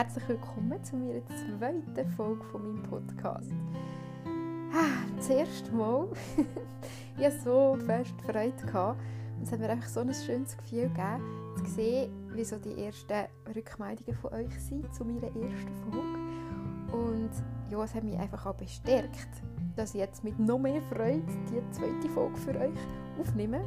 Herzlich willkommen zu meiner zweiten Folge von meinem Podcast. Ah, das erste Mal, ich hatte so fest Freude. Gehabt. Es hat mir einfach so ein schönes Gefühl gegeben, zu sehen, wie so die ersten Rückmeldungen von euch sind zu meiner ersten Folge. Und ja, es hat mich einfach auch bestärkt, dass ich jetzt mit noch mehr Freude die zweite Folge für euch aufnehme.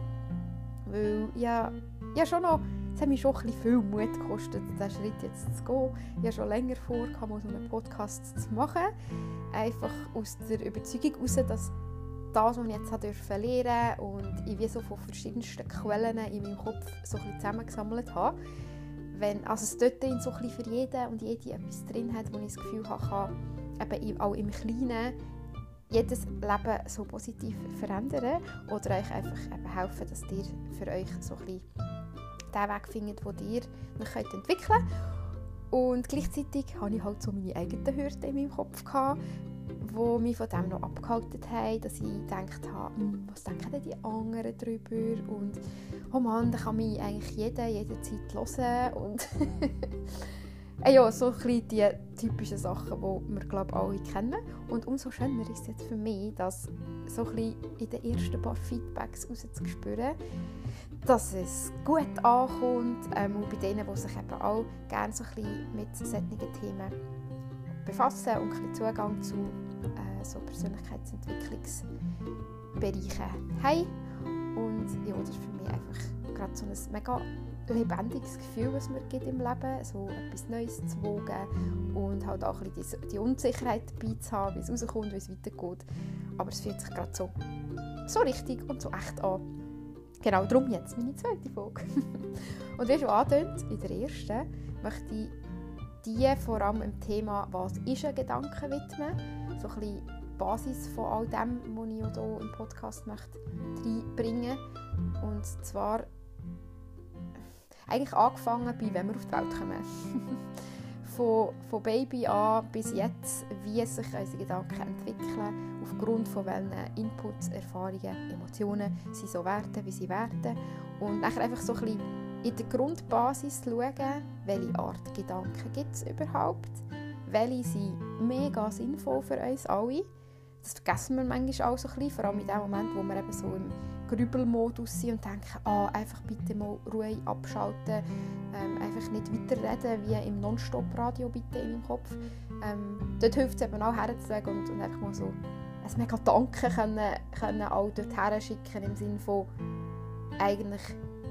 Weil ja, ja schon noch es hat mich schon ein viel Mut gekostet, diesen Schritt jetzt zu gehen. Ich habe schon länger vor, mal so einen Podcast zu machen. Einfach aus der Überzeugung heraus, dass das, was ich jetzt durfte lernen und ich wie so von verschiedensten Quellen in meinem Kopf so ein bisschen zusammengesammelt habe, wenn, also es dort so ein für jeden und jede etwas drin hat, wo ich das Gefühl habe, kann eben auch im Kleinen jedes Leben so positiv verändern oder euch einfach eben helfen, dass ihr für euch so ein bisschen den Weg findet, den ihr noch entwickeln könnt. Und gleichzeitig hatte ich halt so meine eigenen Hürden in meinem Kopf, gehabt, die mich von dem noch abgehalten haben, dass ich gedacht habe, hm, was denken denn die anderen darüber und oh Mann, da kann mich eigentlich jeder jederzeit hören und äh, ja, so ein die typischen Sachen, die wir glaube alle kennen. Und umso schöner ist es jetzt für mich, das so ein in den ersten paar Feedbacks rauszuspüren, dass es gut ankommt ähm, bei denen, die sich eben auch gerne so ein mit solchen Themen befassen und ein Zugang zu äh, so Persönlichkeitsentwicklungsbereichen haben. Und ja, das ist für mich einfach gerade so ein mega lebendiges Gefühl, was mir gibt im Leben, so etwas Neues zu wagen und halt auch ein bisschen die, die Unsicherheit dabei zu haben, wie es rauskommt, wie es weitergeht. Aber es fühlt sich gerade so, so richtig und so echt an. Genau, darum jetzt meine zweite Folge. und wie schon angedeutet, in der ersten möchte ich die vor allem im Thema «Was ist ein Gedanke?» widmen. So ein die Basis von all dem, was ich hier im Podcast möchte reinbringen möchte. Und zwar eigentlich angefangen bei «Wenn wir auf die Welt kommen». von, von Baby an bis jetzt, wie sich unsere Gedanken entwickeln, aufgrund von welchen Inputs, Erfahrungen, Emotionen sie so werden, wie sie werden. Und dann einfach so ein bisschen in der Grundbasis schauen, welche Art Gedanken gibt es überhaupt, welche sind mega sinnvoll für uns alle. Das vergessen wir manchmal auch so ein bisschen, vor allem in dem Moment, wo wir eben so im Grübelmodus sind und denken, ah, einfach bitte mal Ruhe abschalten, ähm, einfach nicht weiterreden wie im Nonstop-Radio bitte in meinem Kopf. Ähm, dort hilft es eben auch herzulegen und, und einfach mal so ein mega Danke können, können auch dorthin schicken im Sinne von eigentlich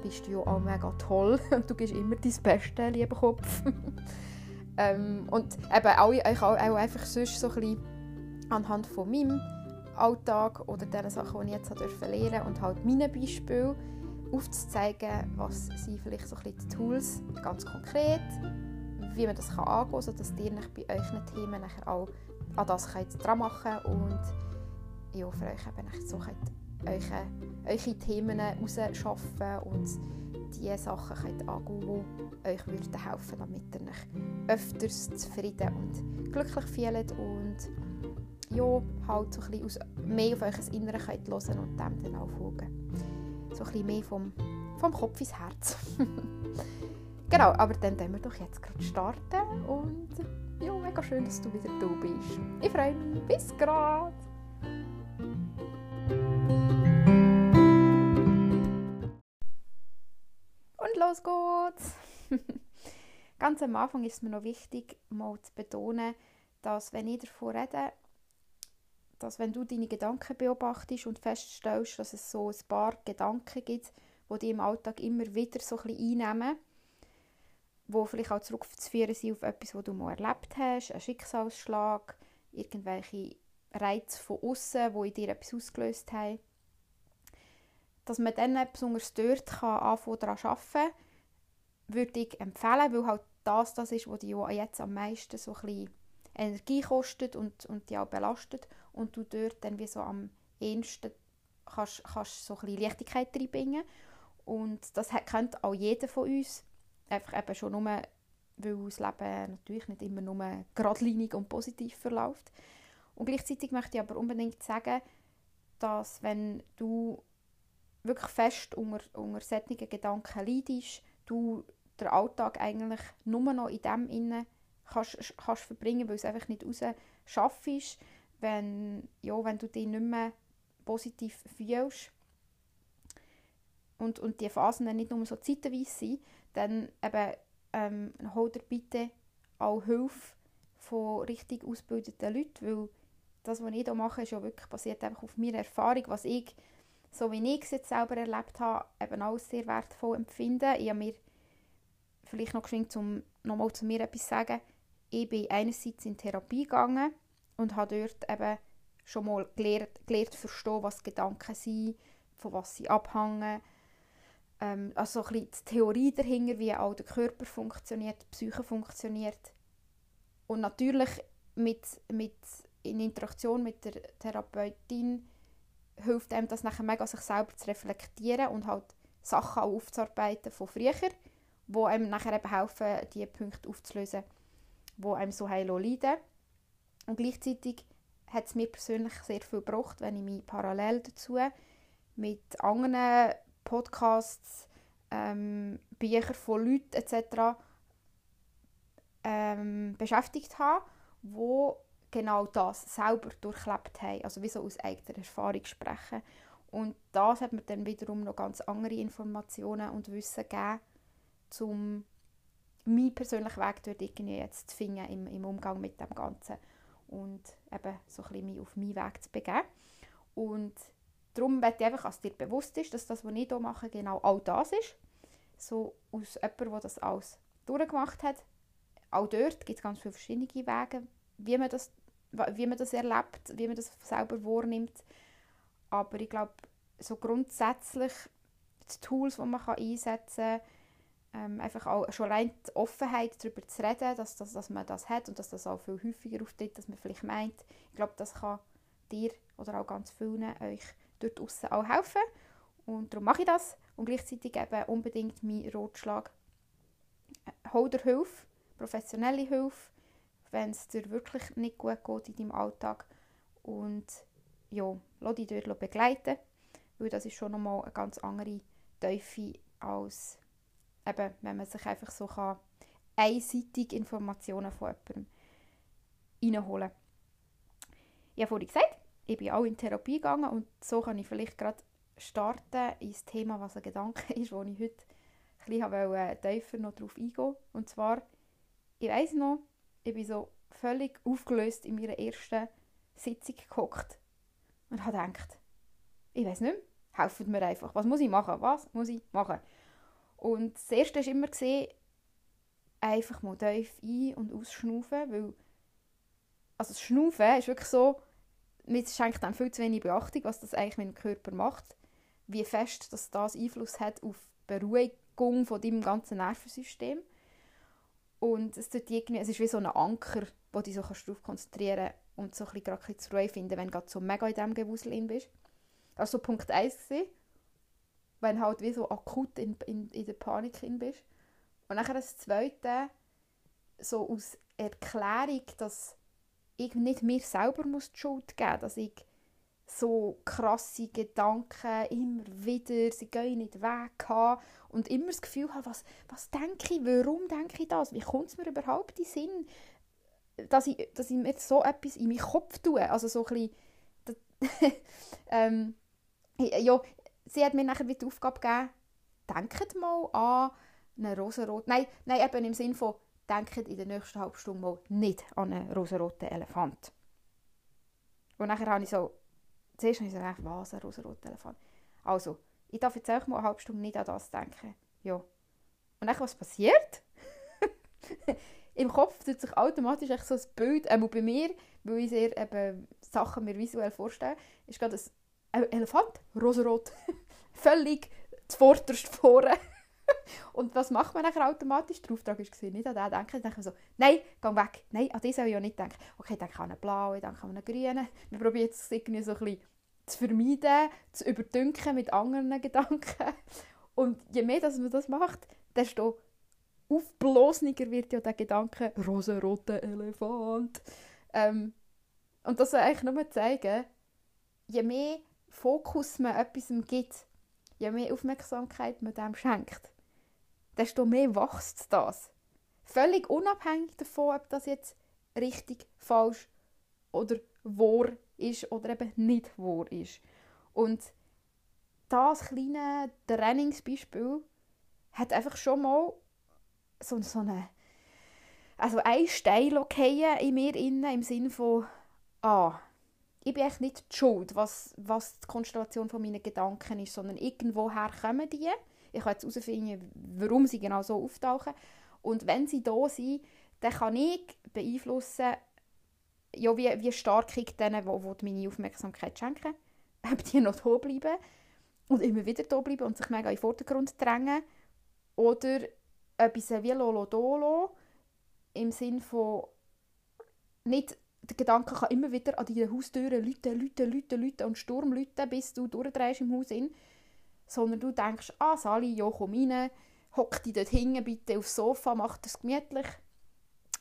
bist du ja auch mega toll und du gibst immer dein Beste, lieber Kopf. ähm, und eben auch, auch, auch einfach sonst so ein bisschen anhand von meinem Alltag oder den Sachen, die ich jetzt durfte lernen und halt meine Beispiele aufzuzeigen, was sind vielleicht so ein bisschen die Tools, ganz konkret, wie man das kann angehen kann, sodass ihr bei euren Themen nachher auch an das könnt dran machen und ja, für euch eben so könnt eure, eure Themen rausschaffen und die Sachen könnt angehen, die euch helfen damit ihr euch öfters zufrieden und glücklich fühlt und ja, halt so ein aus, mehr auf euch Innere könnt hören und dem dann auch folgen. So ein bisschen mehr vom, vom Kopf ins Herz. genau, aber dann können wir doch jetzt gerade starten und ja, mega schön, dass du wieder da bist. Ich freue mich. Bis gerade! Und los geht's! Ganz am Anfang ist es mir noch wichtig, mal zu betonen, dass wenn ich davon rede, dass wenn du deine Gedanken beobachtest und feststellst, dass es so ein paar Gedanken gibt, die dich im Alltag immer wieder so ein bisschen einnehmen, wo vielleicht auch zurückzuführen sind auf etwas, was du mal erlebt hast, ein Schicksalsschlag, irgendwelche Reize von außen, die in dir etwas ausgelöst haben, dass man dann besonders dort kann anfangen daran arbeiten würde ich empfehlen, weil halt das das ist, was dich jetzt am meisten so Energie kostet und, und dich auch belastet und du dort dann wie so am ehesten kannst, kannst so ein Leichtigkeit reinbringen. Und das kennt auch jeder von uns. Einfach eben schon nur, weil das Leben natürlich nicht immer nur geradlinig und positiv verläuft. Und gleichzeitig möchte ich aber unbedingt sagen, dass wenn du wirklich fest unter, unter solchen Gedanken leidest, du den Alltag eigentlich nur noch in dem inne kannst, kannst verbringen, weil es einfach nicht raus schaffst, wenn, ja, wenn du dich nicht mehr positiv fühlst und, und die Phasen dann nicht nur so zeitweise sind, dann eben, ähm, hol dir bitte auch Hilfe von richtig ausgebildeten Leuten, weil das, was ich hier mache, ist ja wirklich basiert einfach auf meiner Erfahrung, was ich, so wie ich es jetzt selber erlebt habe, eben auch sehr wertvoll empfinde. Ich habe mir vielleicht noch geschwind, um nochmal zu mir etwas zu sagen, ich bin einerseits in Therapie gegangen und habe dort eben schon mal gelernt, gelernt verstehen, was Gedanken sind, von was sie abhängen. Ähm, also ein bisschen die Theorie dahinter, wie auch der Körper funktioniert, die Psyche funktioniert. Und natürlich mit, mit, in Interaktion mit der Therapeutin hilft einem das nachher mega, sich selber zu reflektieren und halt Sachen auch aufzuarbeiten von früher wo einem nachher eben helfen, die Punkte aufzulösen, wo einem so heilo leiden. Und gleichzeitig hat es mir persönlich sehr viel gebracht, wenn ich mich parallel dazu mit anderen Podcasts, ähm, Büchern von Leuten etc. Ähm, beschäftigt habe, wo genau das selber durchlebt haben, also wie so aus eigener Erfahrung sprechen. Und das hat mir dann wiederum noch ganz andere Informationen und Wissen gegeben, um meinen persönlichen Weg dort irgendwie jetzt zu finden im, im Umgang mit dem Ganzen und eben so ein bisschen mich auf meinen Weg zu begeben. Und darum möchte ich einfach, dass dir bewusst ist, dass das, was ich hier mache, genau all das ist. So aus jemandem, der das alles durchgemacht hat. Auch dort gibt es ganz viele verschiedene Wege, wie man, das, wie man das erlebt, wie man das selber wahrnimmt. Aber ich glaube, so grundsätzlich die Tools, die man einsetzen kann, ähm, einfach auch schon allein die Offenheit darüber zu reden, dass, dass, dass man das hat und dass das auch viel häufiger auftritt, dass man vielleicht meint. Ich glaube, das kann dir oder auch ganz vielen euch dort draußen auch helfen. Und darum mache ich das. Und gleichzeitig eben unbedingt mein Rotschlag. Hol dir Hilfe, professionelle Hilfe, wenn es dir wirklich nicht gut geht in deinem Alltag. Und ja, lass dich dort begleiten, weil das ist schon nochmal eine ganz andere Teufel als eben, wenn man sich einfach so kann, einseitig Informationen von jemandem reinholen kann. Ich habe vorhin gesagt, ich bin auch in Therapie gegangen und so kann ich vielleicht gerade starten ins Thema, was ein Gedanke ist, wo ich heute ein bisschen äh, tiefer noch darauf eingehen Und zwar, ich weiss noch, ich bin so völlig aufgelöst in meiner ersten Sitzung gehockt und habe gedacht, ich weiß nicht mehr, helfen mir einfach. Was muss ich machen? Was muss ich machen? Und das Erste war immer, gewesen, einfach mal tief ein- und ausschnaufen, weil also das Schnaufen ist wirklich so, man schenkt dann viel zu wenig Beachtung, was das eigentlich mit dem Körper macht, wie fest dass das Einfluss hat auf die Beruhigung von deinem ganzen Nervensystem. Und es, tut irgendwie, es ist wie so ein Anker, wo du dich so darauf konzentrieren kannst und so ein bisschen, gerade zur Ruhe finden, wenn du so mega in diesem Gewusel bist. Das war Punkt 1. Gewesen wenn halt wie so akut in, in, in der Panik bist. Und dann das Zweite, so aus Erklärung, dass ich nicht mir selber muss die Schuld geben dass ich so krasse Gedanken immer wieder, sie gehen nicht weg habe und immer das Gefühl habe, was, was denke ich, warum denke ich das, wie kommt es mir überhaupt in den Sinn, dass ich, dass ich mir so etwas in meinen Kopf tue, also so ein bisschen, ähm, ja, sie hat mir nachher die Aufgabe gegeben, denkt mal an einen rosaroten, nein, nein, eben im Sinne von, denkt in der nächsten halben Stunde mal nicht an einen rosaroten Elefant. Und nachher habe ich so, zuerst habe ich so was, ein rosaroter Elefant? Also, ich darf jetzt auch mal eine halbe Stunde nicht an das denken. Ja. Und dann, was passiert? Im Kopf tut sich automatisch echt so ein Bild, einmal bei mir, weil ich sehr eben Sachen mir visuell vorstelle, ist gerade ein Elefant, rosarot, völlig zuvorderst vorne. Und was macht man nachher automatisch? Der Auftrag gesehen, nicht an den denken. Dann denke ich so, nein, geh weg. Nein, an den soll ich ja nicht denken. Okay, ich denke an einen blauen, ich denke an einen grünen. Wir probieren jetzt irgendwie so ein bisschen zu vermeiden, zu überdünken mit anderen Gedanken. Und je mehr dass man das macht, desto aufblasender wird ja der Gedanke rosaroter Elefant. Ähm, und das soll eigentlich nur zeigen, je mehr Fokus man etwas gibt, je mehr Aufmerksamkeit man dem schenkt, desto mehr wächst das. Völlig unabhängig davon, ob das jetzt richtig, falsch oder wahr ist oder eben nicht wahr ist. Und das kleine Trainingsbeispiel hat einfach schon mal so, so eine also ein Stein fallen in mir innen, im Sinne von ah, ich bin echt nicht die Schuld, was, was die Konstellation von meinen Gedanken ist, sondern irgendwoher kommen die. Ich kann jetzt herausfinden, warum sie genau so auftauchen. Und wenn sie da sind, dann kann ich beeinflussen, ja, wie, wie stark ich denen, die, meine Aufmerksamkeit schenken, ob die noch da bleiben und immer wieder da bleiben und sich mega in den Vordergrund drängen oder sie wie lolo dolo im Sinn von nicht der Gedanke kann immer wieder an diese Haustüren lüten, lüten, lüten, lüten und Sturm lüten, bis du durchdrehst im Haus in. Sondern du denkst, ah Sali, ja komm rein, hock dich dort hinten bitte aufs Sofa, mach das gemütlich.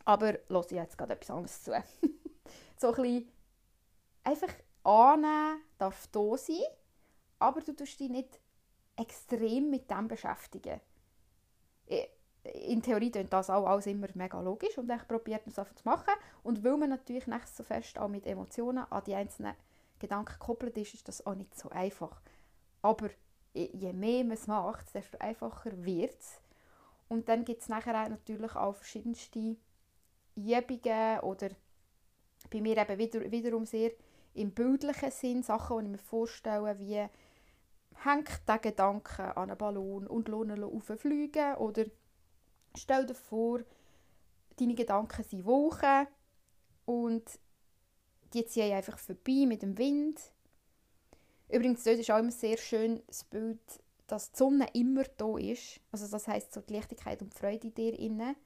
Aber los ich jetzt gerade etwas anderes zu. so ein bisschen einfach annehmen darf da sein, aber du tust dich nicht extrem mit dem beschäftigen. In Theorie klingt das auch alles immer mega logisch und ich probiert es einfach zu machen. Und weil man natürlich nicht so fest auch mit Emotionen an die einzelnen Gedanken gekoppelt ist, ist das auch nicht so einfach. Aber je mehr man es macht, desto einfacher wird es. Und dann gibt es nachher auch natürlich auch verschiedenste Übungen oder bei mir eben wieder, wiederum sehr im bildlichen Sinn Sachen, die ich mir vorstelle, wie hängt der Gedanke an einen Ballon und lohnt ihn fliegen oder stell dir vor, deine Gedanken sind Wolken und die ziehen einfach vorbei mit dem Wind. Übrigens, dort ist auch immer sehr schön das Bild, dass die Sonne immer da ist. Also das heißt so die Leichtigkeit und die Freude in dir inne,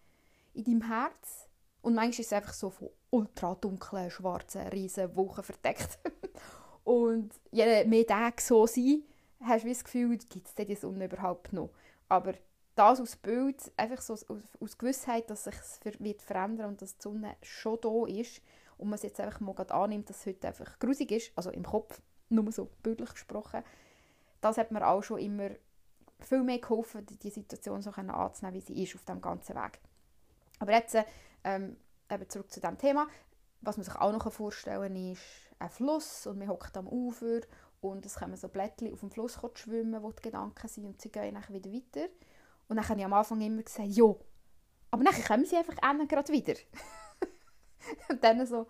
in deinem Herz. Und manchmal ist es einfach so von ultra dunklen, schwarzen, riesen Wolken verdeckt. und je mehr Tage so sind, hast du das Gefühl, gibt es die Sonne überhaupt noch. Aber das aus Bild, einfach so aus, aus Gewissheit, dass sich es wird verändern und dass die Sonne schon da ist und man es jetzt einfach mal annimmt, dass es heute einfach grusig ist, also im Kopf, nur so bildlich gesprochen, das hat mir auch schon immer viel mehr geholfen, die Situation so anzunehmen, wie sie ist auf dem ganzen Weg. Aber jetzt ähm, eben zurück zu dem Thema. Was man sich auch noch vorstellen kann, ist ein Fluss und man hockt am Ufer und es kommen so Blättchen auf dem Fluss schwimmen, wo die Gedanken sind und sie gehen dann wieder weiter. Und dann habe ich am Anfang immer gesagt, ja, aber dann kommen sie einfach gerade wieder. und dann so,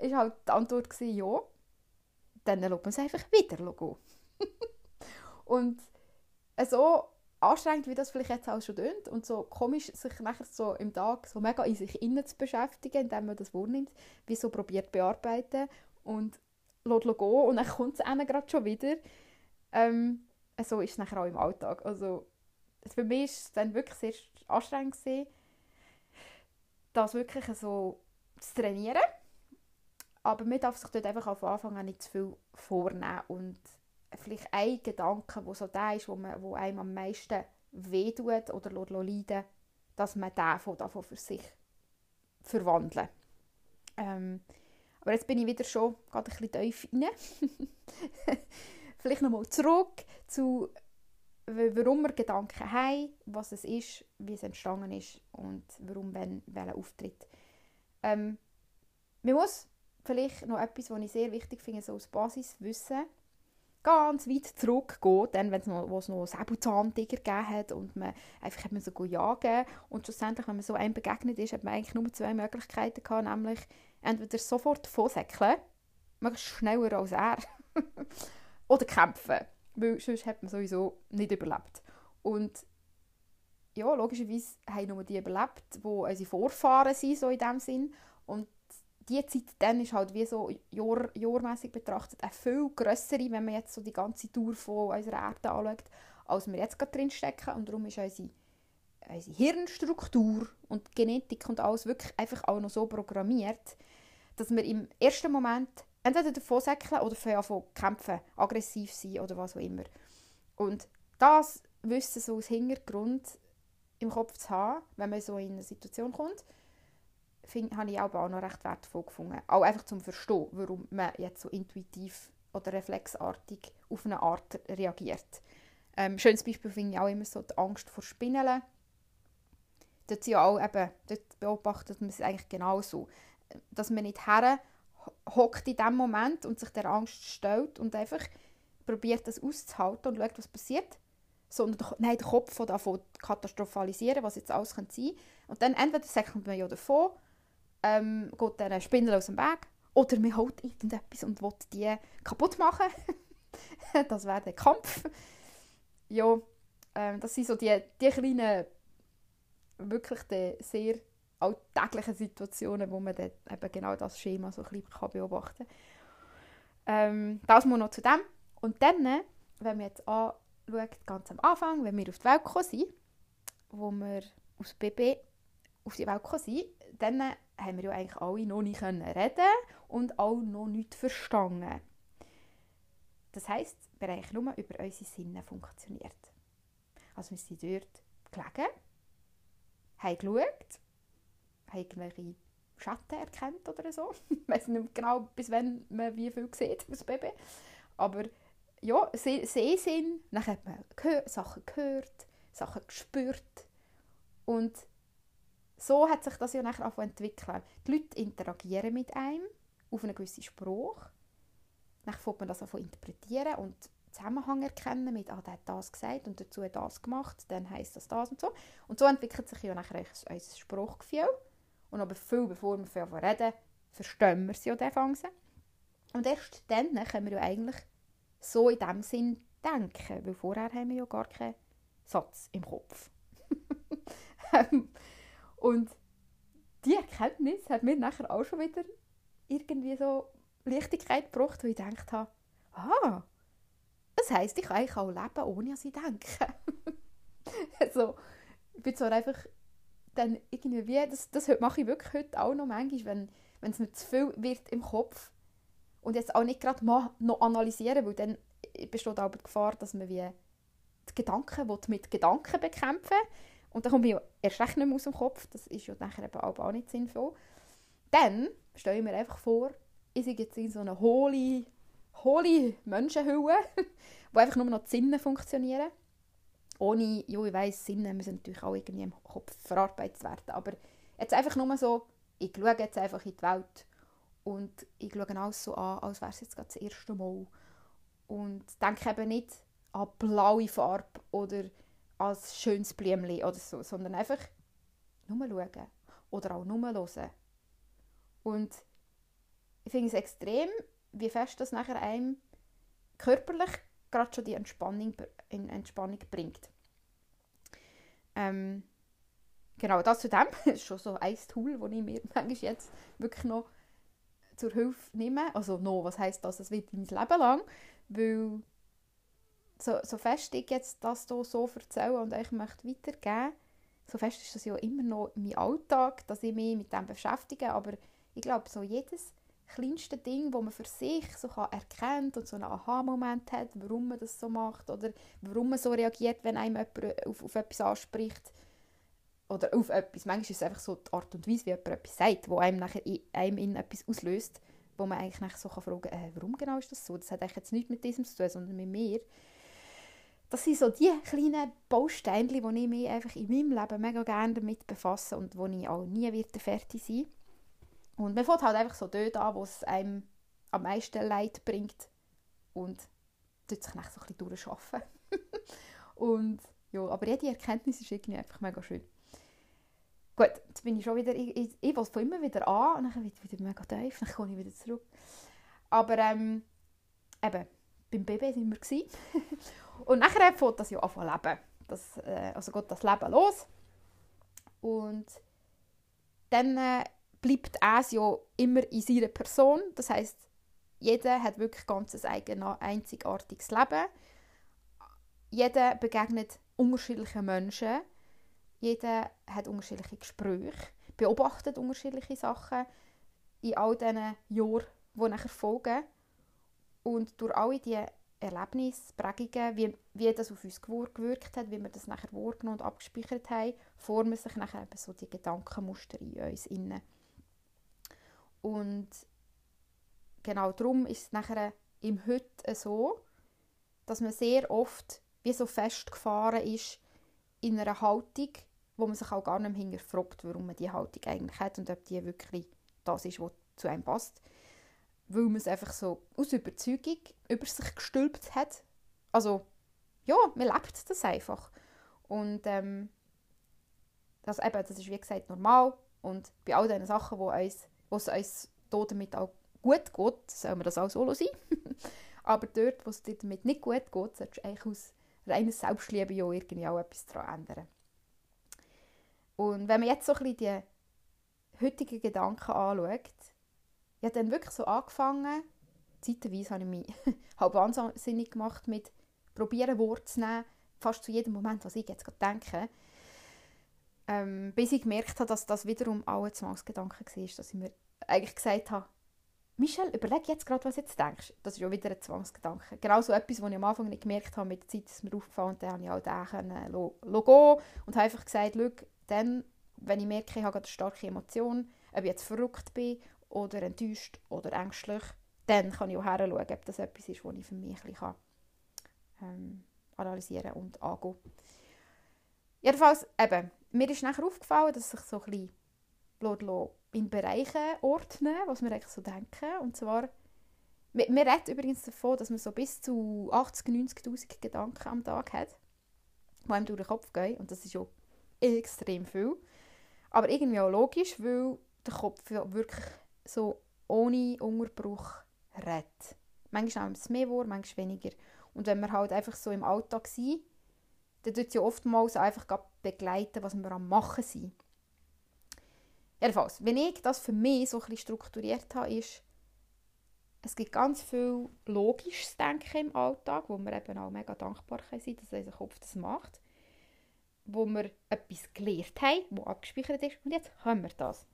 ist halt die Antwort ja, dann schaut man es einfach wieder gehen. und so anstrengend, wie das vielleicht jetzt auch schon tönt und so komisch, sich nachher so im Tag so mega in sich innen zu beschäftigen, indem man das wahrnimmt, wie so probiert bearbeiten und lässt gehen und dann kommt es gerade schon wieder. Ähm, so ist es nachher auch im Alltag. Also für mich war es dann wirklich sehr anstrengend, das wirklich so zu trainieren. Aber man darf sich dort einfach von Anfang an nicht zu viel vornehmen und vielleicht ein Gedanke, der so der ist, wo, man, wo einem am meisten wehtut oder leiden dass man den von davon für sich verwandeln. Ähm, aber jetzt bin ich wieder schon gerade ein bisschen tief rein. vielleicht nochmal zurück zu warum wir Gedanken haben, was es ist, wie es entstanden ist und warum wenn welcher auftritt. Ähm, man muss vielleicht noch etwas, was ich sehr wichtig finde, so als Basis wissen, ganz weit zurückgehen, dann, wenn es noch, wo es noch Säbelzahntiger gegeben hat und man einfach hat man so jagen und schlussendlich, wenn man so einem begegnet ist, hat man eigentlich nur zwei Möglichkeiten gehabt, nämlich entweder sofort vorsäckeln, möglichst schneller als er, oder kämpfen, weil sonst hat man sowieso nicht überlebt. Und ja, logischerweise haben nur die überlebt, die unsere Vorfahren sind, so in dem Sinn. Und die Zeit dann ist halt wie so jahr, jahrmässig betrachtet eine viel grössere, wenn man jetzt so die ganze Tour von unserer Erde anschaut, als wir jetzt gerade drin stecken. Und darum ist unsere, unsere Hirnstruktur und Genetik und alles wirklich einfach auch noch so programmiert, dass wir im ersten Moment entweder davon säckeln oder von kämpfen, aggressiv sein oder was auch immer. Und das Wissen so als Hintergrund im Kopf zu haben, wenn man so in eine Situation kommt, find, habe ich auch, auch noch recht wertvoll gefunden. Auch einfach zum Verstehen, warum man jetzt so intuitiv oder reflexartig auf eine Art reagiert. Ähm, schönes Beispiel finde ich auch immer so die Angst vor Spinnen. dort, ja auch eben, dort beobachtet man es eigentlich genauso. Dass man nicht her hockt in dem Moment und sich der Angst stellt und einfach probiert, das auszuhalten und schaut, was passiert. Sondern nein, den Kopf davon katastrophalisieren, was jetzt alles sein könnte. Und dann entweder sagt man ja davon, ähm, geht ein Spindel aus dem Weg, oder man holt irgendetwas und will die kaputt machen. das wäre der Kampf. Ja, ähm, das sind so die, die kleinen, wirklich die sehr alltäglichen Situationen, wo man dann eben genau das Schema so ein bisschen beobachten kann. Ähm, das muss noch zu dem. Und dann, wenn man jetzt anschaut, ganz am Anfang, wenn wir auf die Welt gekommen sind, wo wir aus Baby auf die Welt gekommen sind, dann haben wir ja eigentlich alle noch nicht reden und auch noch nicht verstanden. Das heisst, wir haben nur über unsere Sinne funktioniert. Also wir sind dort gelegen, haben geschaut, haben irgendwelche Schatten erkannt oder so. ich weiß nicht genau, bis wann man wie viel sieht als Baby. Aber ja, Sehsinn, dann hat man Sachen gehört, Sachen gespürt und so hat sich das ja nachher auch entwickelt. Die Leute interagieren mit einem auf einen gewissen Spruch. Dann fängt man das an interpretieren und Zusammenhang erkennen mit, ah, der hat das gesagt und dazu das gemacht, dann heisst das das und so. Und so entwickelt sich ja nachher ein Spruchgefühl. Und aber viel bevor wir davon reden, verstehen wir es ja dann Und erst dann können wir ja eigentlich so in dem Sinn denken, weil vorher haben wir ja gar keinen Satz im Kopf. und die Erkenntnis hat mir nachher auch schon wieder irgendwie so Lichtigkeit gebracht, wo ich gedacht habe, ah, das heisst, ich kann eigentlich auch leben, ohne dass ich denke. also, ich bin zwar einfach dann irgendwie, wie, das, das mache ich wirklich heute auch noch manchmal, wenn, es mir zu viel wird im Kopf und jetzt auch nicht gerade mal noch analysieren, weil dann besteht auch die Gefahr, dass man wie die Gedanken mit Gedanken bekämpfen und dann komme ich erst recht nicht mehr aus dem Kopf, das ist ja nachher eben auch nicht sinnvoll. Dann stelle ich mir einfach vor, ich sehe jetzt in so einer hohle, hohle Menschenhülle, wo einfach nur noch die Sinne funktionieren. Ohne, ja, ich weiss, Sinne müssen natürlich auch irgendwie im Kopf verarbeitet werden, aber jetzt einfach nur so, ich schaue jetzt einfach in die Welt und ich schaue alles so an, als wäre es jetzt gerade das erste Mal. Und denke eben nicht an blaue Farbe oder als schönes Blümchen oder so, sondern einfach nur schauen oder auch nur hören. Und ich finde es extrem, wie fest das nachher einem körperlich gerade schon die Entspannung, Entspannung bringt. Ähm, genau, das zu dem ist schon so ein Tool, das ich mir manchmal jetzt wirklich noch zur Hilfe nehme. Also noch, was heisst das? Das wird mein Leben lang, weil so, so fest ich jetzt das hier so erzähle und euch möchte weitergeben, so fest ist das ja immer noch mein Alltag, dass ich mich mit dem beschäftige, aber ich glaube, so jedes kleinste Ding, wo man für sich so kann erkennt und so einen Aha-Moment hat, warum man das so macht oder warum man so reagiert, wenn einem jemand auf, auf etwas anspricht oder auf etwas. Manchmal ist es einfach so die Art und Weise, wie jemand etwas sagt, wo einem nachher in, einem in etwas auslöst, wo man eigentlich so kann fragen kann, äh, warum genau ist das so? Das hat eigentlich jetzt nichts mit diesem zu tun, sondern mit mir das sind so die kleinen Bausteine, die ich mich einfach in meinem Leben mega gerne damit befasse und wo ich auch nie wird fertig sein Und man fängt halt einfach so dort an, wo es einem am meisten Leid bringt und tut sich dann so ein bisschen durchschaffen. und ja, aber jede Erkenntnis ist irgendwie einfach mega schön. Gut, jetzt bin ich schon wieder, ich, ich, ich von immer wieder an und dann wird wieder mega tief, dann komme ich wieder zurück. Aber ähm, eben, beim Baby sind wir Und nachher fängt das ja an zu leben. Das, äh, also geht das Leben los. Und dann äh, bleibt es ja immer in seiner Person. Das heißt, jeder hat wirklich ganz ein eigenes, einzigartiges Leben. Jeder begegnet unterschiedlichen Menschen. Jeder hat unterschiedliche Gespräche, beobachtet unterschiedliche Sachen in all diesen Jahren, die nachher folgen. Und durch alle diese Erlebnisse, Prägungen, wie, wie das auf uns gewirkt hat, wie wir das nachher wahrgenommen und abgespeichert haben, formen sich nachher eben so die Gedankenmuster in uns innen. Und genau darum ist es nachher im Heute so, dass man sehr oft wie so festgefahren ist in einer Haltung, wo man sich auch gar nicht mehr hinterfragt, warum man die Haltung eigentlich hat und ob die wirklich das ist, was zu einem passt. Weil man es einfach so aus Überzeugung über sich gestülpt hat. Also, ja, man lebt das einfach. Und ähm, das, eben, das ist wie gesagt normal. Und bei all diesen Sachen, wo, uns, wo es uns damit auch gut geht, soll man das auch solo sein. Aber dort, wo es dir damit nicht gut geht, solltest du eigentlich aus reines Selbstliebe ja irgendwie auch etwas daran ändern. Und wenn man jetzt so ein bisschen die heutigen Gedanken anschaut, ich habe dann wirklich so angefangen, zeitweise habe ich mich halb wahnsinnig gemacht mit probieren Wort zu nehmen, fast zu jedem Moment, was ich jetzt gerade denke. Ähm, bis ich gemerkt habe, dass das wiederum auch ein Zwangsgedanke war, dass ich mir eigentlich gesagt habe, Michelle, überleg jetzt gerade, was du jetzt denkst. Das ist ja wieder ein Zwangsgedanke. Genau so etwas, was ich am Anfang nicht gemerkt habe, mit der Zeit ist mir aufgefallen und dann habe ich auch den können, Logo und habe einfach gesagt, schau, dann, wenn ich merke, ich habe eine starke Emotion, ob ich jetzt verrückt bin oder enttäuscht oder ängstlich, dann kann ich auch schauen, ob das etwas ist, was ich für mich ein bisschen ähm, analysieren und angehen Jedenfalls, eben, mir ist nachher aufgefallen, dass sich so ein bisschen in Bereiche ordnen, was wir eigentlich so denken. Und zwar, wir, wir reden übrigens davon, dass man so bis zu 80.000, 90'000 Gedanken am Tag hat, die einem durch den Kopf gehen. Und das ist ja extrem viel. Aber irgendwie auch logisch, weil der Kopf wirklich so ohne Unterbruch redet. Manchmal wir es mehr vor, manchmal weniger. Und wenn wir halt einfach so im Alltag sind, dann tut es ja oftmals einfach begleiten, was wir am Machen sind. Jedenfalls, wenn ich das für mich so ein bisschen strukturiert habe, ist, es gibt ganz viel logisches Denken im Alltag, wo wir eben auch mega dankbar sind, dass unser Kopf das macht. Wo wir etwas gelernt haben, das abgespeichert ist und jetzt haben wir das.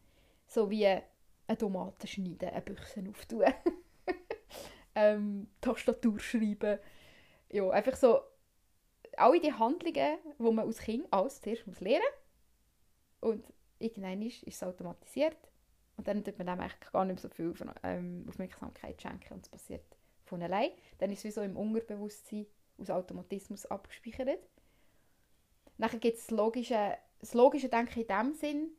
So wie eine Tomate schneiden, eine Büchse auftun, ähm, Tastatur schreiben. Ja, einfach so alle die Handlungen, die man als Kind alles zuerst muss lernen muss. Und irgendwann ist, ist es automatisiert und dann tut man dem eigentlich gar nicht so viel ähm, Aufmerksamkeit schenken und es passiert von allein. Dann ist es wie so im Unterbewusstsein aus Automatismus abgespeichert. Dann gibt es das logische, das logische Denken in dem Sinn,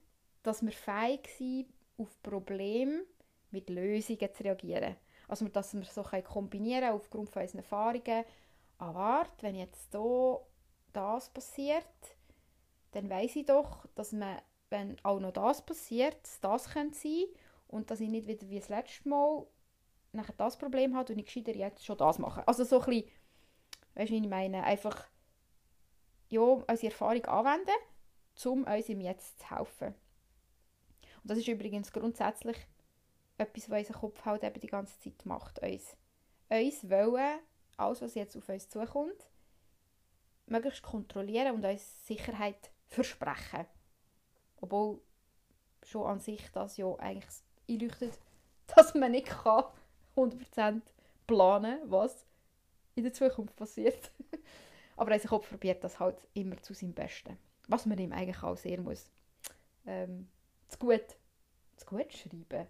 dass wir fähig sind, auf Probleme mit Lösungen zu reagieren. Also dass wir so kombinieren aufgrund von unseren Erfahrungen. Ah, warte, wenn jetzt hier das passiert, dann weiß ich doch, dass man wenn auch noch das passiert, das könnte sein und dass ich nicht wieder wie das letzte Mal nachher das Problem habe und ich gescheiter jetzt schon das mache. Also so ein bisschen, weißt du, wie ich meine, einfach ja, unsere Erfahrung anwenden, um uns im Jetzt zu helfen. Und das ist übrigens grundsätzlich etwas, was unser Kopf halt eben die ganze Zeit macht. Uns, uns wollen, alles, was jetzt auf uns zukommt, möglichst kontrollieren und uns Sicherheit versprechen. Obwohl schon an sich das ja eigentlich einleuchtet, dass man nicht kann 100% planen was in der Zukunft passiert. Aber unser Kopf probiert das halt immer zu seinem Besten. Was man ihm eigentlich auch sehr muss. Ähm, zu gut, zu gut schreiben.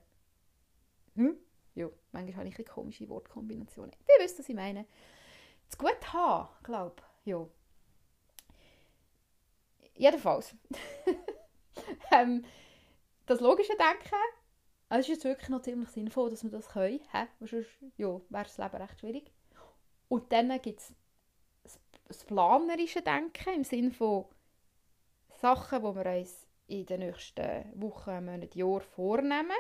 Hm? Ja, manchmal habe ich ein komische Wortkombinationen. Ihr wisst, was ich meine. Zu gut haben, glaube ich. Ja. Jedenfalls. ähm, das logische Denken, es ist jetzt wirklich noch ziemlich sinnvoll, dass wir das können. He? Sonst ja, wäre das Leben recht schwierig. Und dann gibt es das planerische Denken im Sinne von Sachen, die wir uns in den nächsten Wochen, Monaten, Jahren vornehmen,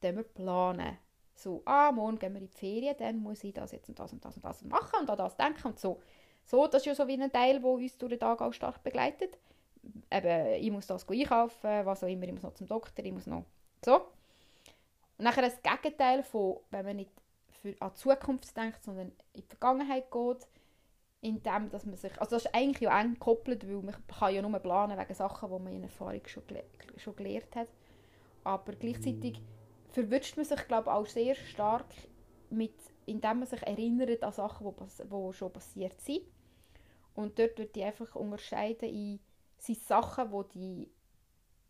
dann wir planen. So, ah, morgen gehen wir in die Ferien, dann muss ich das jetzt und das und das und das machen und an das denken und so. So, das ist ja so wie ein Teil, der uns durch den Tag auch stark begleitet eben, ich muss das einkaufen, was auch immer, ich muss noch zum Doktor, ich muss noch so. Und nachher das Gegenteil von, wenn man nicht für, an die Zukunft denkt, sondern in die Vergangenheit geht, indem, dass man sich, also das ist eigentlich ja eng gekoppelt, weil man kann ja nur planen wegen Sachen, die man in Erfahrung schon, schon gelernt hat. Aber gleichzeitig verwünscht man sich, glaube auch sehr stark, mit, indem man sich erinnert an Sachen, die schon passiert sind. Und dort wird die einfach unterscheiden in sind Sachen, die dich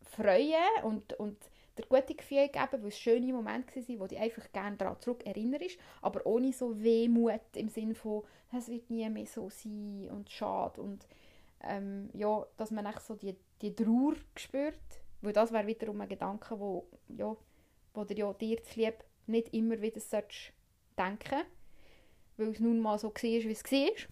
freuen und, und dir gute Gefühle geben, weil es schöne Momente waren, wo du einfach gerne daran zurück erinnerst, aber ohne so Wehmut im Sinne von, es wird nie mehr so sein und schade und ähm, ja, dass man echt so die, die Trauer spürt, weil das wäre wiederum ein Gedanke, wo, ja, wo dir ja dir zu lieb nicht immer wieder solltest denken weil es nun mal so war, wie es war.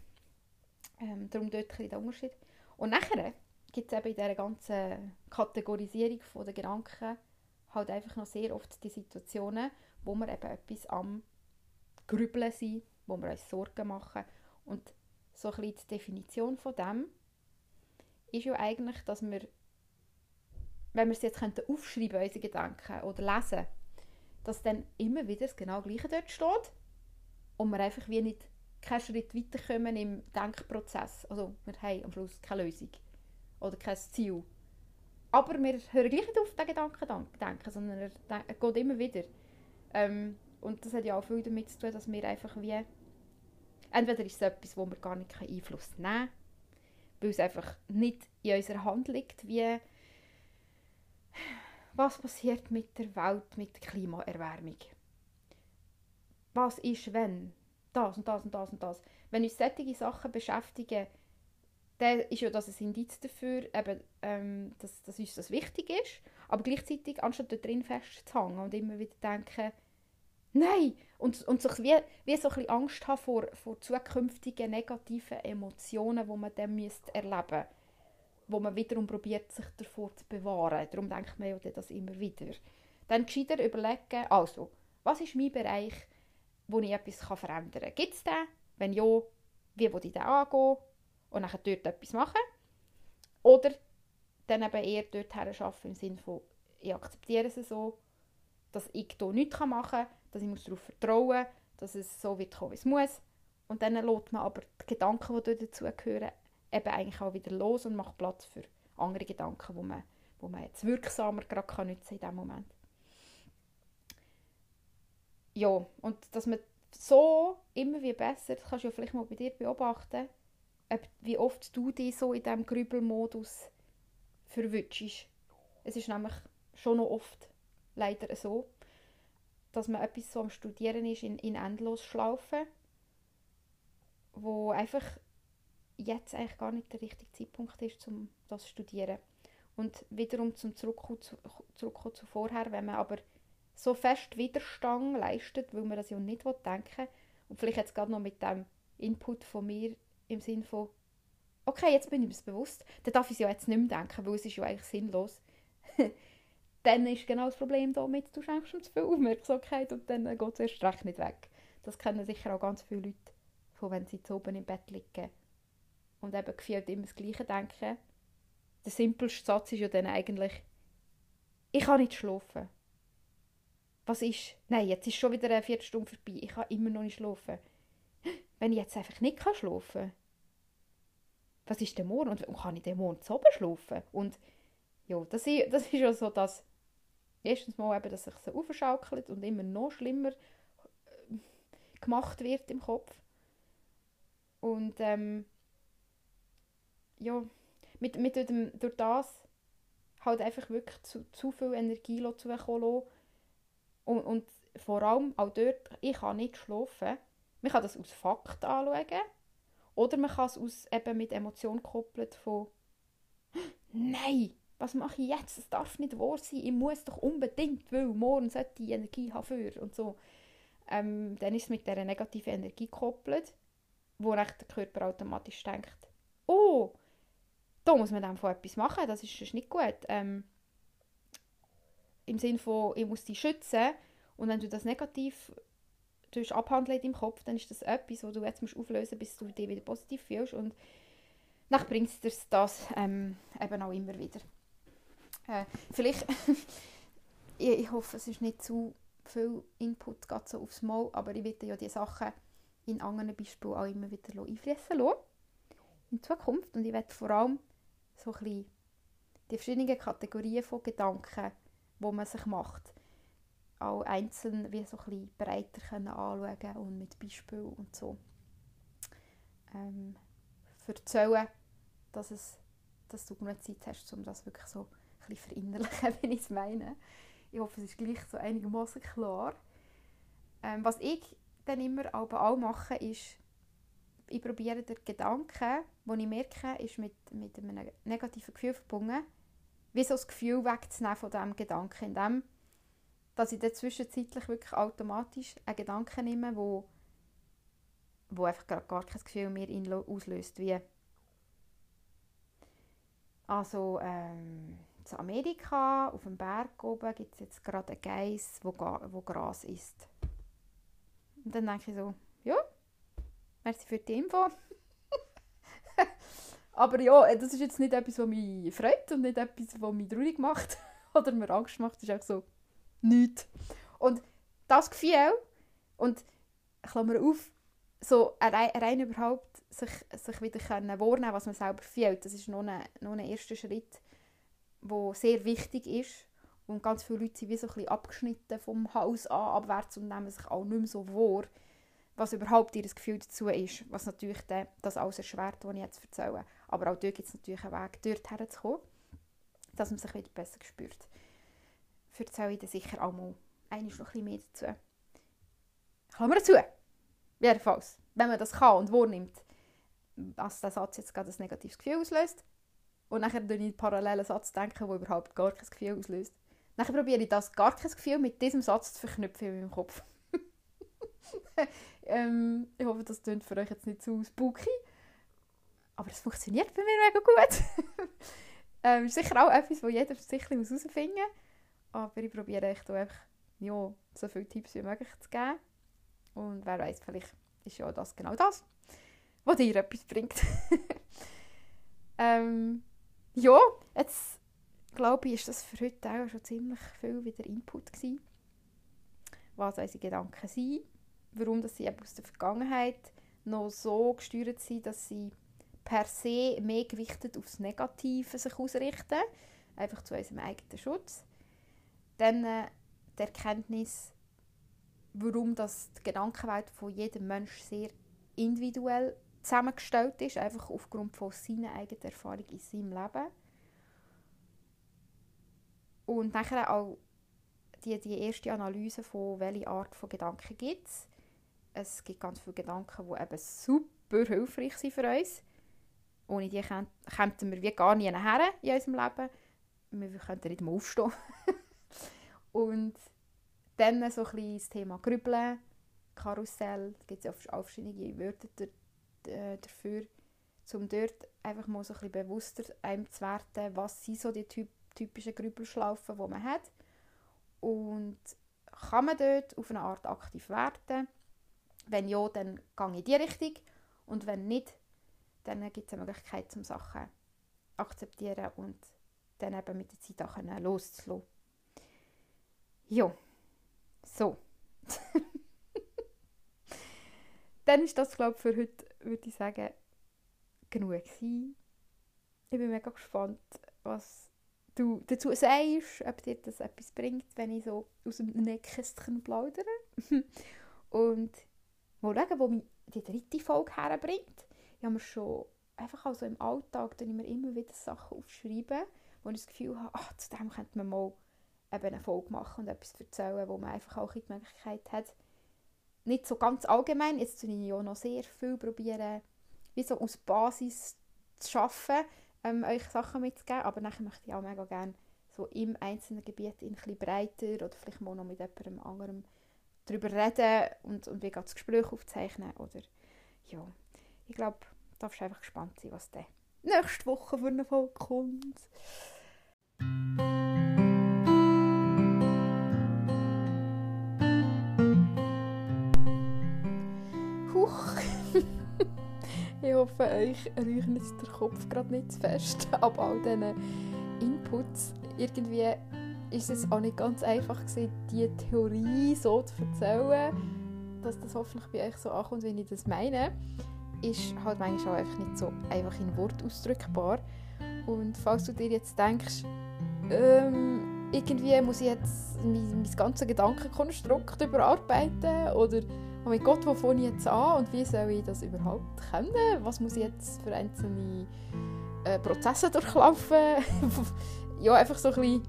Ähm, darum dort ein bisschen der Unterschied. Und nachher gibt es eben in dieser ganzen Kategorisierung der Gedanken halt einfach noch sehr oft die Situationen, wo wir eben etwas am Grübeln sind, wo wir uns Sorgen machen. Und so ein bisschen die Definition von dem ist ja eigentlich, dass wir, wenn wir es jetzt könnten aufschreiben, unsere Gedanken oder lesen, dass dann immer wieder das genau Gleiche dort steht und wir einfach wie nicht keinen Schritt weiterkommen im Denkprozess. Also wir haben am Schluss keine Lösung oder kein Ziel. Aber wir hören gleich nicht auf den Gedanken zu denken, sondern er, er geht immer wieder. Ähm, und das hat ja auch viel damit zu tun, dass wir einfach wie... Entweder ist es etwas, wo wir gar nicht Einfluss nehmen weil es einfach nicht in unserer Hand liegt, wie... Was passiert mit der Welt, mit der Klimaerwärmung? Was ist, wenn? Das und das und das und das. Wenn uns solche Sachen beschäftigen, dann ist ja das ein Indiz dafür, eben, ähm, dass, dass uns das wichtig ist. Aber gleichzeitig, anstatt da drin festzuhängen und immer wieder denken, nein, und, und sich wie, wie so ein bisschen Angst haben vor, vor zukünftigen negativen Emotionen, die man dann müsste erleben wo man wiederum probiert, sich davor zu bewahren. Darum denkt man ja das immer wieder. Dann gescheiter überlegen, also, was ist mein Bereich, wo ich etwas verändern kann? Gibt es den? Wenn ja, wie will ich den angehen? Und dann dort etwas machen. Oder dann eben eher dort arbeiten im Sinne von, ich akzeptiere es so, dass ich hier nichts machen kann, dass ich darauf vertrauen muss, dass es so wird kommen, wie es muss. Und dann lässt man aber die Gedanken, die dazugehören, eben eigentlich auch wieder los und macht Platz für andere Gedanken, die man, wo man jetzt wirksamer gerade kann nutzen in diesem Moment. Ja, und dass man so immer wie besser, das kannst du ja vielleicht mal bei dir beobachten, wie oft du dich so in diesem Grübelmodus verwünschst. Es ist nämlich schon noch oft leider so, dass man etwas so am Studieren ist in, in Endlosschlaufen, wo einfach jetzt eigentlich gar nicht der richtige Zeitpunkt ist, um das zu studieren. Und wiederum zum Zurückkommen zu, zurückkommen zu vorher, wenn man aber so fest Widerstand leistet, weil man das ja nicht denken will, und vielleicht jetzt gerade noch mit dem Input von mir im Sinn von, okay, jetzt bin ich mir bewusst, dann darf ich ja jetzt nicht mehr denken, weil es ist ja eigentlich sinnlos. dann ist genau das Problem damit, du schenkst ihm zu viel Aufmerksamkeit und dann geht es erst recht nicht weg. Das kennen sicher auch ganz viele Leute, von wenn sie zu oben im Bett liegen und eben gefühlt immer das Gleiche denken. Der simpelste Satz ist ja dann eigentlich, ich kann nicht schlafen. Was ist? Nein, jetzt ist schon wieder eine Viertelstunde vorbei, ich kann immer noch nicht schlafen wenn ich jetzt einfach nicht schlafen kann, was ist der morgen? Und kann ich den morgen zu oben schlafen? Und ja, das ist, das ist ja so, dass erstens mal eben, dass sich so aufschaukelt und immer noch schlimmer äh, gemacht wird im Kopf. Und ähm, ja, mit, mit dem, durch das halt einfach wirklich zu, zu viel Energie zukommen und, und vor allem auch dort, ich kann nicht schlafen, man kann das aus Fakt anschauen oder man kann es aus, eben mit Emotionen koppeln von «Nein, was mache ich jetzt? Das darf nicht wahr sein. Ich muss doch unbedingt, weil morgen sollte ich Energie haben für» und so. Ähm, dann ist es mit dieser negativen Energie gekoppelt, wo der Körper automatisch denkt «Oh, da muss man dann von etwas machen, das ist, das ist nicht gut.» ähm, Im Sinne von «Ich muss dich schützen» und wenn du das negativ abhandeln in deinem Kopf, dann ist das etwas, wo du jetzt musst auflösen musst, bis du dich wieder positiv fühlst. Und dann bringt es das ähm, eben auch immer wieder. Äh, vielleicht, ich, ich, hoffe, es ist nicht zu viel Input gerade so aufs Mal, aber ich werde ja die Sachen in anderen Beispielen auch immer wieder einfließen lassen in Zukunft. Und ich werde vor allem so ein bisschen die verschiedenen Kategorien von Gedanken, die man sich macht, auch einzeln wie so ein breiter können anschauen und mit Beispielen und so ähm, erzählen, dass, es, dass du genug Zeit hast, um das wirklich so ein bisschen verinnerlichen, wie ich es meine. Ich hoffe, es ist gleich so einigermaßen klar. Ähm, was ich dann immer aber auch mache, ist ich probiere den Gedanken, den ich merke, ist mit, mit einem negativen Gefühl verbunden, wie so das Gefühl wegzunehmen von diesem Gedanken, indem dass ich zwischenzeitlich wirklich automatisch einen Gedanken nehme, wo, wo einfach gar, gar kein Gefühl mehr in auslöst, wie also ähm, Amerika, auf dem Berg oben, gibt es jetzt gerade einen Geiss, wo, wo Gras isst. Und dann denke ich so, ja, merci für die Info. Aber ja, das ist jetzt nicht etwas, was mich freut und nicht etwas, was mich traurig macht oder mir Angst macht. Das ist einfach so, nichts. Und das Gefühl, und Klammer auf, so rein, rein überhaupt sich, sich wieder können wahrnehmen was man selber fühlt, das ist noch ein, noch ein erster Schritt, der sehr wichtig ist. Und ganz viele Leute sind wie so ein bisschen abgeschnitten vom Haus an, abwärts und nehmen sich auch nicht mehr so wahr, was überhaupt ihr Gefühl dazu ist. Was natürlich dann, das alles erschwert, was ich jetzt erzähle. Aber auch dort gibt es natürlich einen Weg, dort herzukommen, dass man sich wieder besser spürt erzähle ich dann sicher auch mal noch bisschen mehr dazu. Klammer dazu! Jedenfalls, wenn man das kann und wahrnimmt, dass der Satz jetzt gerade ein negatives Gefühl auslöst und nachher durch einen parallelen Satz denken, der überhaupt gar kein Gefühl auslöst. Dann probiere ich das gar kein Gefühl mit diesem Satz zu verknüpfen in meinem Kopf. ähm, ich hoffe, das klingt für euch jetzt nicht zu spooky. Aber es funktioniert bei mir mega gut. ähm, sicher auch etwas, wo jeder sicher herausfinden muss. Aber ich probiere echt einfach ja, so viele Tipps wie möglich zu geben. Und wer weiß, vielleicht ist ja das genau das, was dir etwas bringt. ähm, ja, jetzt glaube ich, ist das für heute auch schon ziemlich viel wieder Input gewesen. Was unsere Gedanken sind, warum dass sie aus der Vergangenheit noch so gesteuert sind, dass sie per se mehr gewichtet aufs Negative sich ausrichten, einfach zu unserem eigenen Schutz dann äh, die Erkenntnis, warum das die Gedankenwelt von jedem Menschen sehr individuell zusammengestellt ist, einfach aufgrund von seiner eigenen Erfahrung in seinem Leben. Und nachher auch die, die erste Analyse von welche Art von Gedanken gibt es. Es gibt ganz viele Gedanken, die eben super hilfreich sind für uns. Ohne die kämen wir wie gar nie her in unserem Leben. Wir könnten nicht mehr aufstehen. Und dann so ein das Thema Grübeln, Karussell, es gibt ja auch verschiedene Wörter äh, dafür, um dort einfach mal so ein bisschen bewusster einem zu werden, was sind so die typ typischen Grübelschlaufen, die man hat. Und kann man dort auf eine Art aktiv werden? Wenn ja, dann gehe ich in die Richtung. Und wenn nicht, dann gibt es eine Möglichkeit, zum Sachen akzeptieren und dann eben mit der Zeit auch loszulassen. Ja, so. Dann ist das, glaube ich, für heute, würde ich sagen, genug gewesen. Ich bin mega gespannt, was du dazu sagst, ob dir das etwas bringt, wenn ich so aus dem Nähkästchen plaudere. Und mal schauen, wo mich die dritte Folge herbringt. Ich habe mir schon einfach also im Alltag ich mir immer wieder Sachen aufschreiben, wo ich das Gefühl habe, ach, zu dem könnte man mal eben eine Folge machen und etwas erzählen, wo man einfach auch die Möglichkeit hat, nicht so ganz allgemein, jetzt tue ich ja noch sehr viel probieren, wie so aus Basis zu schaffen, ähm, euch Sachen mitzugeben, aber nachher möchte ich auch mega gerne so im einzelnen Gebiet ein bisschen breiter oder vielleicht mal noch mit jemandem anderem darüber reden und, und wie das Gespräch aufzeichnen oder ja, ich glaube, darfst einfach gespannt sein, was dann nächste Woche für eine Folge kommt. Hoffe, euch jetzt der Kopf gerade nicht zu fest ab all diesen Inputs. Irgendwie ist es auch nicht ganz einfach gewesen, die Theorie so zu erzählen, dass das hoffentlich bei euch so ankommt, wie ich das meine. Ist halt manchmal auch einfach nicht so einfach in Wort ausdrückbar. Und falls du dir jetzt denkst, ähm, irgendwie muss ich jetzt mein, mein ganzes Gedankenkonstrukt überarbeiten oder oh mein Gott, wo fange ich jetzt an und wie soll ich das überhaupt können? Was muss ich jetzt für einzelne äh, Prozesse durchlaufen? ja, einfach so ein bisschen,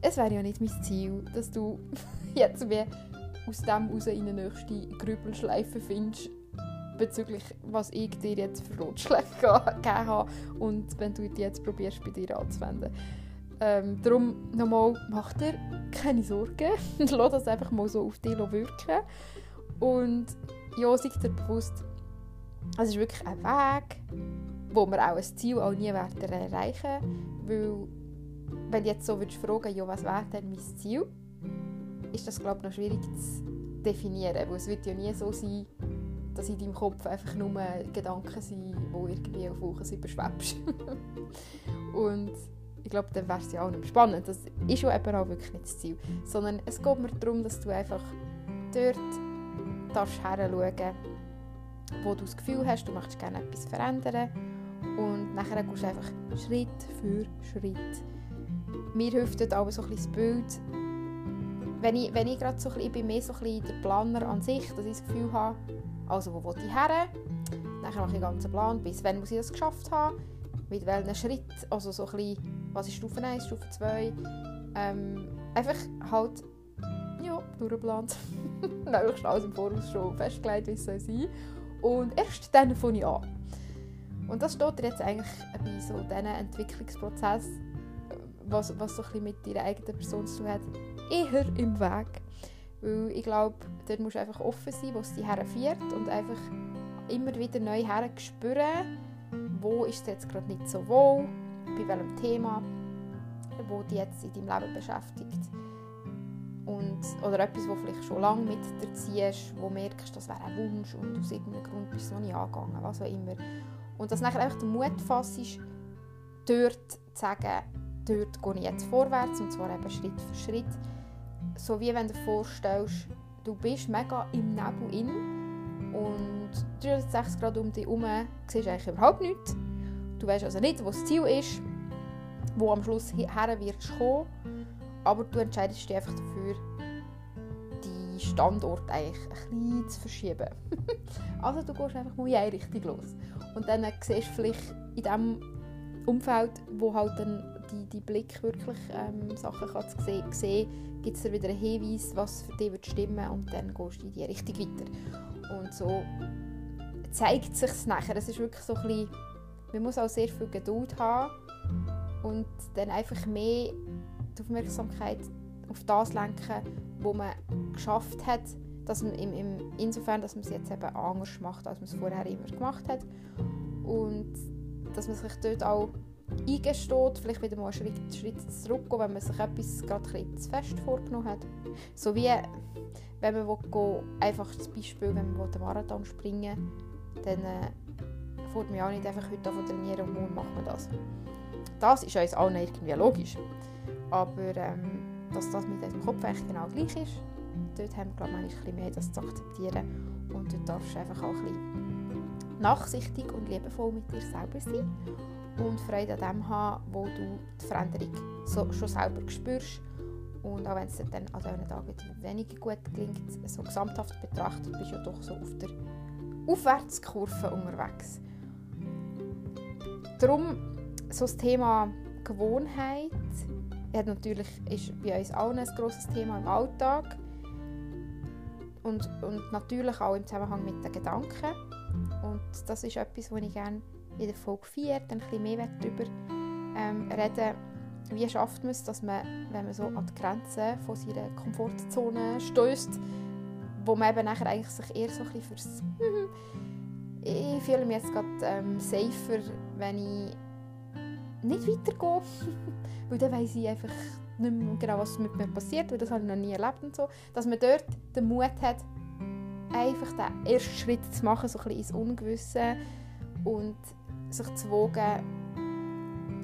es wäre ja nicht mein Ziel, dass du jetzt wie aus dem heraus in eine nächste Grübelschleife findest, bezüglich was ich dir jetzt für Ratschläge gegeben habe und wenn du die jetzt probierst bei dir anzuwenden. Ähm, darum nochmal, mach dir keine Sorgen, lass das einfach mal so auf dich wirken und ja, sei dir bewusst, es ist wirklich ein Weg, wo wir auch ein Ziel auch nie werden erreichen weil wenn du jetzt so würdest fragen, ja, was wäre denn mein Ziel, ist das glaube ich noch schwierig zu definieren, weil es wird ja nie so sein, dass in deinem Kopf einfach nur Gedanken sind, die irgendwie auf Wochen überschwebst. und ich glaube, dann wäre es ja auch nicht spannend. Das ist ja eben auch wirklich nicht das Ziel. Sondern es geht mir darum, dass du einfach dort darfst hinschauen wo du das Gefühl hast, du möchtest gerne etwas verändern. Und nachher gehst du einfach Schritt für Schritt. Mir hilft auch so ein bisschen das Bild, wenn ich, wenn ich gerade so ein bisschen, ich bin mehr so ein bisschen der Planer an sich, dass ich das Gefühl habe, also wo will ich her? Dann mache ich einen ganzen Plan, bis wann muss ich das geschafft haben, mit welchen Schritt, also so ein bisschen, was ist Stufe 1, Stufe 2, ähm, einfach halt, ja, durchgeplant, möglichst alles im Voraus schon festgelegt, wie es soll sein und erst dann fange ich an. Und das steht jetzt eigentlich bei so diesen Entwicklungsprozess, was, was so ein mit deiner eigenen Person zu tun hat, eher im Weg. Weil ich glaube, dort musst du einfach offen sein, wo es dich herführt und einfach immer wieder neu herspüren, wo ist es jetzt gerade nicht so wohl, bei welchem Thema, wo dich jetzt in deinem Leben beschäftigt. Und, oder etwas, das vielleicht schon lange mit dir ziehst, wo merkst, das wäre ein Wunsch und aus irgendeinem Grund bist du noch nicht angegangen, was auch immer. Und dass nachher einfach den Mut fasst, dort zu sagen, dort gehe ich jetzt vorwärts und zwar eben Schritt für Schritt so wie wenn du dir vorstellst, du bist mega im Nebel in und 360 Grad um dich herum siehst eigentlich überhaupt nichts. Du weißt also nicht, wo das Ziel ist, wo am Schluss her wirst kommen, aber du entscheidest dich einfach dafür, die Standort eigentlich ein bisschen zu verschieben. also du gehst einfach mal in eine Richtung los. Und dann siehst du vielleicht in dem Umfeld, wo halt dann die, die Blick wirklich ähm, Sachen kann sehen, sehen gibt es wieder einen Hinweis, was für dich wird stimmen und dann gehst du in die Richtung weiter. Und so zeigt sich es nachher. Es ist wirklich so ein bisschen, man muss auch sehr viel Geduld haben und dann einfach mehr die Aufmerksamkeit auf das lenken, was man geschafft hat, dass man im, im, insofern, dass man es jetzt eben anders macht, als man es vorher immer gemacht hat und dass man sich dort auch eingesteht, vielleicht wieder mal einen Schritt, Schritt zurückgehen, wenn man sich etwas gerade ein zu fest vorgenommen hat. So wie wenn man will, einfach zum Beispiel, wenn man einen Marathon springen will, dann äh, fährt man auch nicht einfach heute an trainieren und morgen macht man das. Das ist uns allen irgendwie logisch. Aber ähm, dass das mit unserem Kopf eigentlich genau gleich ist, dort haben wir glaube ich, ein bisschen mehr das zu akzeptieren. Und dort darfst du einfach auch ein bisschen nachsichtig und liebevoll mit dir selber sein und Freude an dem haben, wo du die Veränderung so, schon selber spürst. Und auch wenn es dann an diesen Tagen weniger gut gelingt, so gesamthaft betrachtet, bist du ja doch so auf der Aufwärtskurve unterwegs. Darum so das Thema Gewohnheit ja, natürlich ist bei uns allen ein grosses Thema im Alltag und, und natürlich auch im Zusammenhang mit den Gedanken. Und das ist etwas, was ich gerne in der Folge 4 dann ein bisschen mehr darüber ähm, reden, wie schafft man es, dass man, wenn man so an die Grenzen von seiner Komfortzone stößt, wo man eben nachher eigentlich sich eher so ein bisschen fürs ich fühle mich jetzt gerade ähm, safer, wenn ich nicht weitergehe, weil dann weiss ich einfach nicht mehr genau, was mit mir passiert, weil das habe ich noch nie erlebt und so, dass man dort den Mut hat, einfach den ersten Schritt zu machen, so ein bisschen ins Ungewisse und sich zu wogen,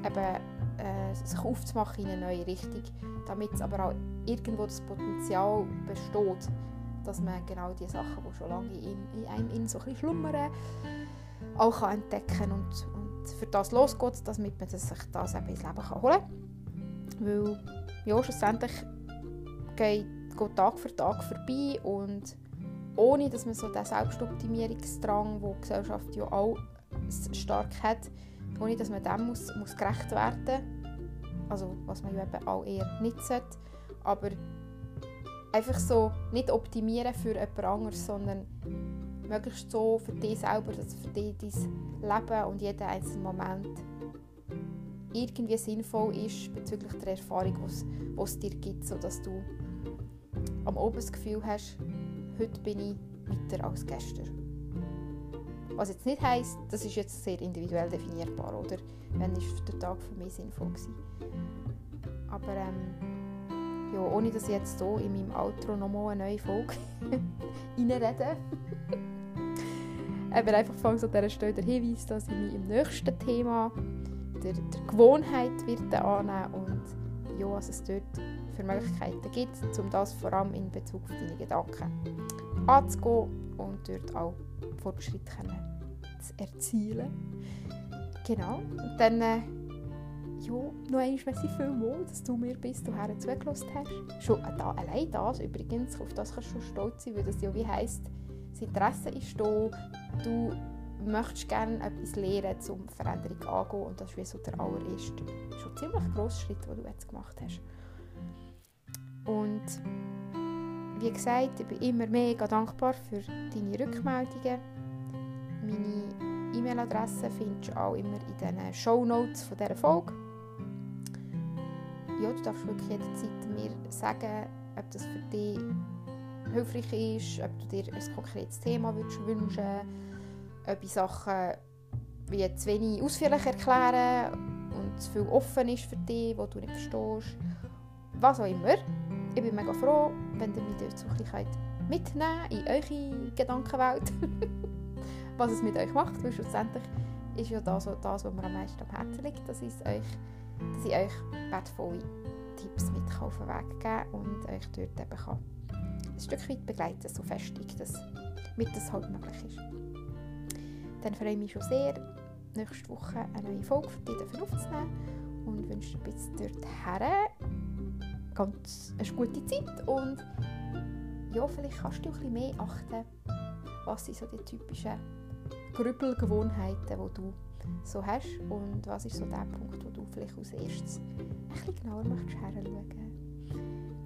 eben, äh, sich aufzumachen in eine neue Richtung, damit aber auch irgendwo das Potenzial besteht, dass man genau die Sachen, die schon lange in, in einem in so ein schlummern, auch kann entdecken und für das losgeht, damit man sich das eben ins Leben kann holen kann. Weil ja, schlussendlich geht, geht Tag für Tag vorbei und ohne dass man so den Selbstoptimierungsdrang, den die Gesellschaft ja auch stark hat, ohne dass man dem muss, muss gerecht werden. Also was man ja eben auch eher nicht sollte. Aber einfach so nicht optimieren für jemand anderes, sondern möglichst so für dich selber, dass für dich dein Leben und jeden einzelnen Moment irgendwie sinnvoll ist bezüglich der Erfahrung, die es dir gibt, sodass du am das Gefühl hast, heute bin ich weiter als gestern. Was jetzt nicht heisst, das ist jetzt sehr individuell definierbar, oder? Wenn ist der Tag für mich sinnvoll gewesen. Aber ähm, ja, ohne dass ich jetzt hier in meinem Outro nochmal eine neue Folge reinrede. Aber einfach so dieser Stelle der Hinweis, dass ich mich im nächsten Thema der, der Gewohnheit wird annehmen und ja, was es dort für Möglichkeiten gibt, um das vor allem in Bezug auf deine Gedanken anzugehen und dort auch Fortschritte zu erzielen. Genau, und dann äh, ja, noch einmal merci vielmals, dass du mir bis hierher zugelassen hast. Schon da, allein das übrigens, auf das kannst du schon stolz sein, weil das ja wie heisst, das Interesse ist da, du möchtest gerne etwas lernen, um Veränderung anzugehen und das ist wie so der allererste, schon ziemlich grosse Schritt, den du jetzt gemacht hast. Und wie gesagt, ich bin immer mega dankbar für deine Rückmeldungen. Meine E-Mail-Adresse findest du auch immer in den Show Notes von dieser Folge. Ja, du darfst wirklich jederzeit mir sagen, ob das für dich hilfreich ist, ob du dir ein konkretes Thema wünschen würdest ob ich Sachen wie zu wenig ausführlich erklären und zu viel offen ist für dich, was du nicht verstehst. Was auch immer. Ich bin mega froh, wenn ihr mich bisschen mitnehmen in eure Gedankenwelt. was es mit euch macht, weil schlussendlich ist ja das, das was mir am meisten am Herzen liegt, dass ich euch, dass ich euch wertvolle Tipps mit auf den Weg geben und euch dort eben kann ein Stück weit begleiten, so festig, dass mit das halt möglich ist. Dann freue ich mich schon sehr, nächste Woche eine neue Folge für dich aufzunehmen und wünsche dir bis dorthin ganz eine gute Zeit und ja, vielleicht kannst du ein bisschen mehr achten, was sind so die typischen Grübelgewohnheiten, die du so hast und was ist so der Punkt, wo du vielleicht als erstes ein bisschen genauer möchtest hinschauen.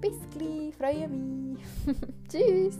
Bis gleich, freue mich. Tschüss.